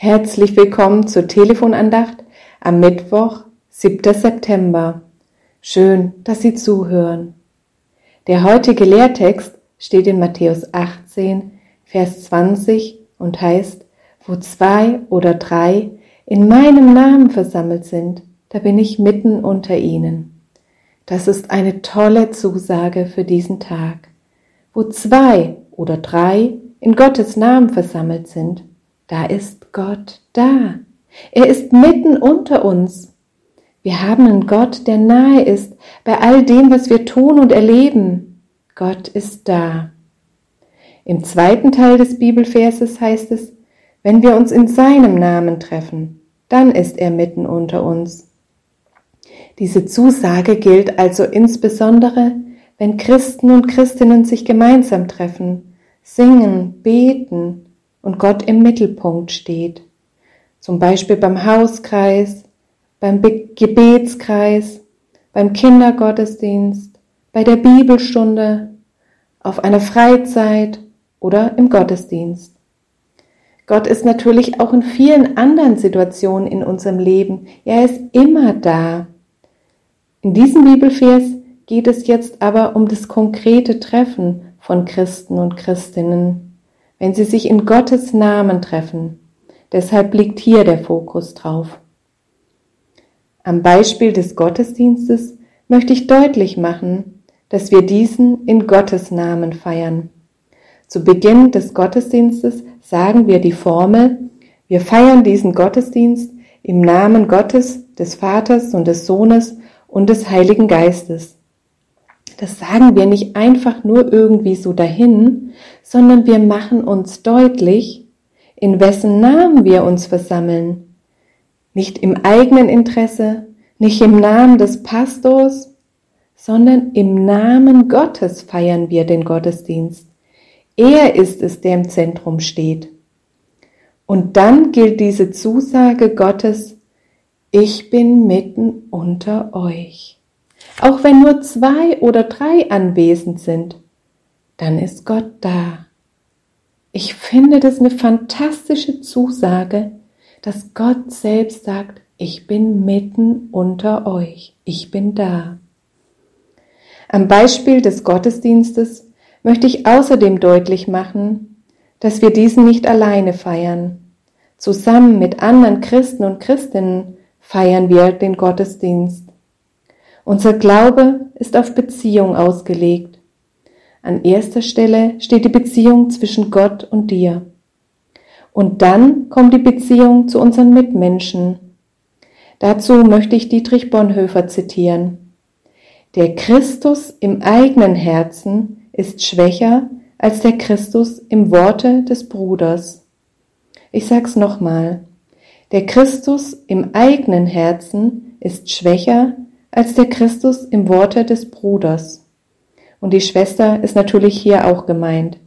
Herzlich willkommen zur Telefonandacht am Mittwoch, 7. September. Schön, dass Sie zuhören. Der heutige Lehrtext steht in Matthäus 18, Vers 20 und heißt, wo zwei oder drei in meinem Namen versammelt sind, da bin ich mitten unter ihnen. Das ist eine tolle Zusage für diesen Tag. Wo zwei oder drei in Gottes Namen versammelt sind, da ist Gott da. Er ist mitten unter uns. Wir haben einen Gott, der nahe ist bei all dem, was wir tun und erleben. Gott ist da. Im zweiten Teil des Bibelverses heißt es, wenn wir uns in seinem Namen treffen, dann ist er mitten unter uns. Diese Zusage gilt also insbesondere, wenn Christen und Christinnen sich gemeinsam treffen, singen, beten, und Gott im Mittelpunkt steht. Zum Beispiel beim Hauskreis, beim Gebetskreis, beim Kindergottesdienst, bei der Bibelstunde, auf einer Freizeit oder im Gottesdienst. Gott ist natürlich auch in vielen anderen Situationen in unserem Leben. Er ist immer da. In diesem Bibelvers geht es jetzt aber um das konkrete Treffen von Christen und Christinnen wenn sie sich in Gottes Namen treffen. Deshalb liegt hier der Fokus drauf. Am Beispiel des Gottesdienstes möchte ich deutlich machen, dass wir diesen in Gottes Namen feiern. Zu Beginn des Gottesdienstes sagen wir die Formel, wir feiern diesen Gottesdienst im Namen Gottes, des Vaters und des Sohnes und des Heiligen Geistes. Das sagen wir nicht einfach nur irgendwie so dahin, sondern wir machen uns deutlich, in wessen Namen wir uns versammeln. Nicht im eigenen Interesse, nicht im Namen des Pastors, sondern im Namen Gottes feiern wir den Gottesdienst. Er ist es, der im Zentrum steht. Und dann gilt diese Zusage Gottes, ich bin mitten unter euch. Auch wenn nur zwei oder drei anwesend sind, dann ist Gott da. Ich finde das eine fantastische Zusage, dass Gott selbst sagt, ich bin mitten unter euch, ich bin da. Am Beispiel des Gottesdienstes möchte ich außerdem deutlich machen, dass wir diesen nicht alleine feiern. Zusammen mit anderen Christen und Christinnen feiern wir den Gottesdienst. Unser Glaube ist auf Beziehung ausgelegt. An erster Stelle steht die Beziehung zwischen Gott und dir. Und dann kommt die Beziehung zu unseren Mitmenschen. Dazu möchte ich Dietrich Bonhoeffer zitieren. Der Christus im eigenen Herzen ist schwächer als der Christus im Worte des Bruders. Ich sag's nochmal. Der Christus im eigenen Herzen ist schwächer als der Christus im Worte des Bruders. Und die Schwester ist natürlich hier auch gemeint.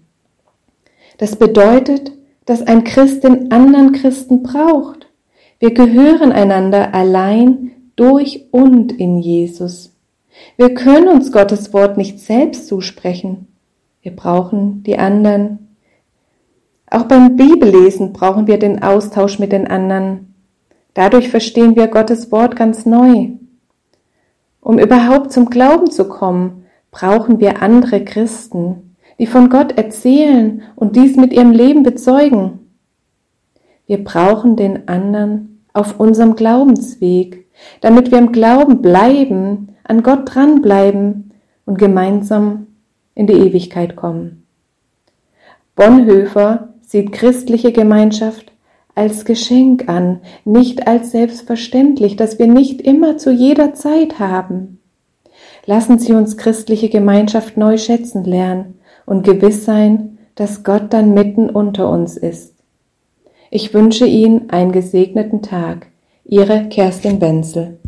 Das bedeutet, dass ein Christ den anderen Christen braucht. Wir gehören einander allein durch und in Jesus. Wir können uns Gottes Wort nicht selbst zusprechen. Wir brauchen die anderen. Auch beim Bibellesen brauchen wir den Austausch mit den anderen. Dadurch verstehen wir Gottes Wort ganz neu. Um überhaupt zum Glauben zu kommen, brauchen wir andere Christen, die von Gott erzählen und dies mit ihrem Leben bezeugen. Wir brauchen den anderen auf unserem Glaubensweg, damit wir im Glauben bleiben, an Gott dranbleiben und gemeinsam in die Ewigkeit kommen. Bonhoeffer sieht christliche Gemeinschaft als Geschenk an, nicht als selbstverständlich, dass wir nicht immer zu jeder Zeit haben. Lassen Sie uns christliche Gemeinschaft neu schätzen lernen und gewiss sein, dass Gott dann mitten unter uns ist. Ich wünsche Ihnen einen gesegneten Tag. Ihre Kerstin Wenzel.